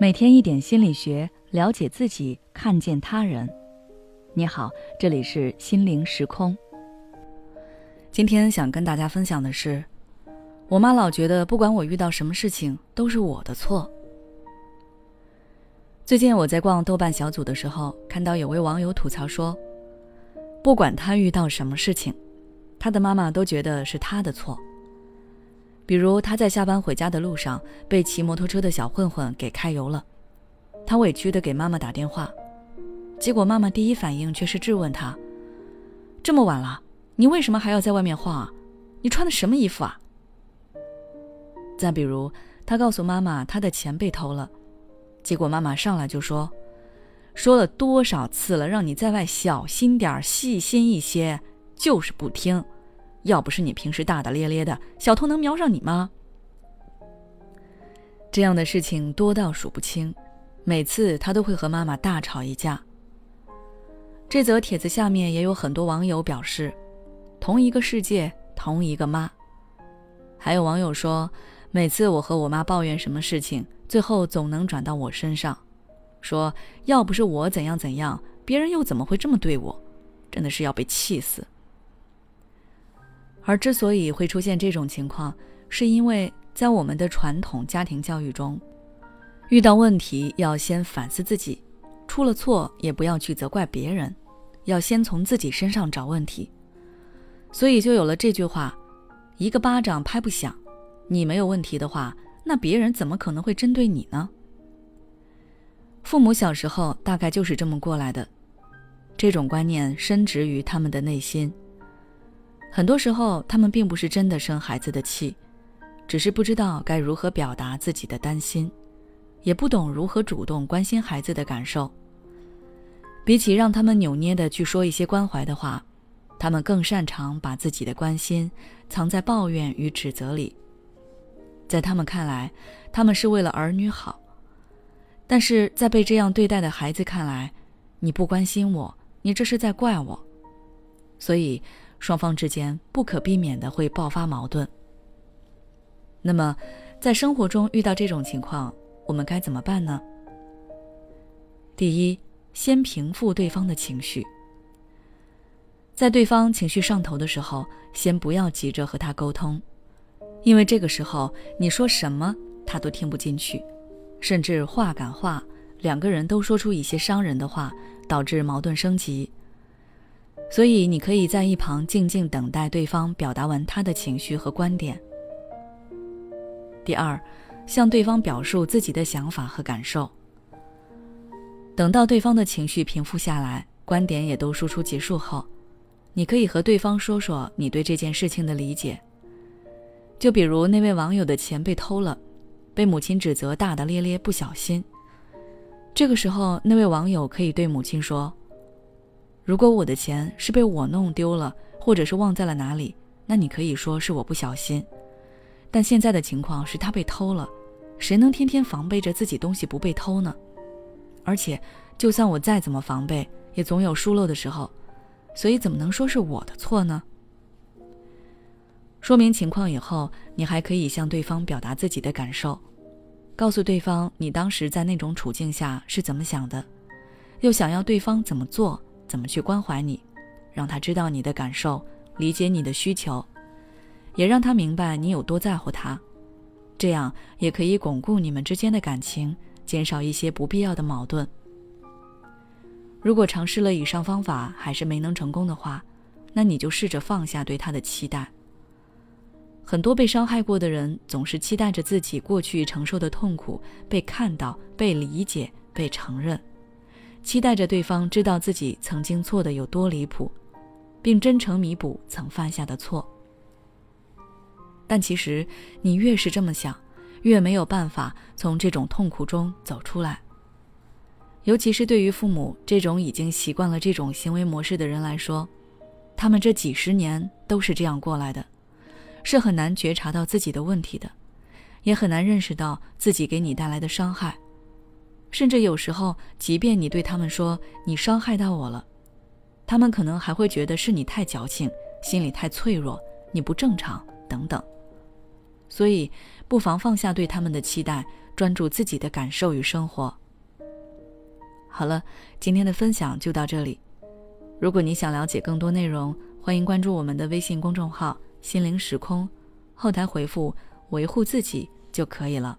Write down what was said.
每天一点心理学，了解自己，看见他人。你好，这里是心灵时空。今天想跟大家分享的是，我妈老觉得不管我遇到什么事情都是我的错。最近我在逛豆瓣小组的时候，看到有位网友吐槽说，不管他遇到什么事情，他的妈妈都觉得是他的错。比如他在下班回家的路上被骑摩托车的小混混给揩油了，他委屈的给妈妈打电话，结果妈妈第一反应却是质问他：“这么晚了，你为什么还要在外面晃啊？你穿的什么衣服啊？”再比如他告诉妈妈他的钱被偷了，结果妈妈上来就说：“说了多少次了，让你在外小心点细心一些，就是不听。”要不是你平时大大咧咧的，小偷能瞄上你吗？这样的事情多到数不清，每次他都会和妈妈大吵一架。这则帖子下面也有很多网友表示，同一个世界，同一个妈。还有网友说，每次我和我妈抱怨什么事情，最后总能转到我身上，说要不是我怎样怎样，别人又怎么会这么对我？真的是要被气死。而之所以会出现这种情况，是因为在我们的传统家庭教育中，遇到问题要先反思自己，出了错也不要去责怪别人，要先从自己身上找问题。所以就有了这句话：“一个巴掌拍不响。”你没有问题的话，那别人怎么可能会针对你呢？父母小时候大概就是这么过来的，这种观念深植于他们的内心。很多时候，他们并不是真的生孩子的气，只是不知道该如何表达自己的担心，也不懂如何主动关心孩子的感受。比起让他们扭捏的去说一些关怀的话，他们更擅长把自己的关心藏在抱怨与指责里。在他们看来，他们是为了儿女好，但是在被这样对待的孩子看来，你不关心我，你这是在怪我，所以。双方之间不可避免的会爆发矛盾。那么，在生活中遇到这种情况，我们该怎么办呢？第一，先平复对方的情绪。在对方情绪上头的时候，先不要急着和他沟通，因为这个时候你说什么他都听不进去，甚至话赶话，两个人都说出一些伤人的话，导致矛盾升级。所以，你可以在一旁静静等待对方表达完他的情绪和观点。第二，向对方表述自己的想法和感受。等到对方的情绪平复下来，观点也都输出结束后，你可以和对方说说你对这件事情的理解。就比如那位网友的钱被偷了，被母亲指责大大咧咧不小心。这个时候，那位网友可以对母亲说。如果我的钱是被我弄丢了，或者是忘在了哪里，那你可以说是我不小心。但现在的情况是他被偷了，谁能天天防备着自己东西不被偷呢？而且，就算我再怎么防备，也总有疏漏的时候，所以怎么能说是我的错呢？说明情况以后，你还可以向对方表达自己的感受，告诉对方你当时在那种处境下是怎么想的，又想要对方怎么做。怎么去关怀你，让他知道你的感受，理解你的需求，也让他明白你有多在乎他，这样也可以巩固你们之间的感情，减少一些不必要的矛盾。如果尝试了以上方法还是没能成功的话，那你就试着放下对他的期待。很多被伤害过的人总是期待着自己过去承受的痛苦被看到、被理解、被承认。期待着对方知道自己曾经错的有多离谱，并真诚弥补曾犯下的错。但其实，你越是这么想，越没有办法从这种痛苦中走出来。尤其是对于父母这种已经习惯了这种行为模式的人来说，他们这几十年都是这样过来的，是很难觉察到自己的问题的，也很难认识到自己给你带来的伤害。甚至有时候，即便你对他们说你伤害到我了，他们可能还会觉得是你太矫情，心里太脆弱，你不正常等等。所以，不妨放下对他们的期待，专注自己的感受与生活。好了，今天的分享就到这里。如果你想了解更多内容，欢迎关注我们的微信公众号“心灵时空”，后台回复“维护自己”就可以了。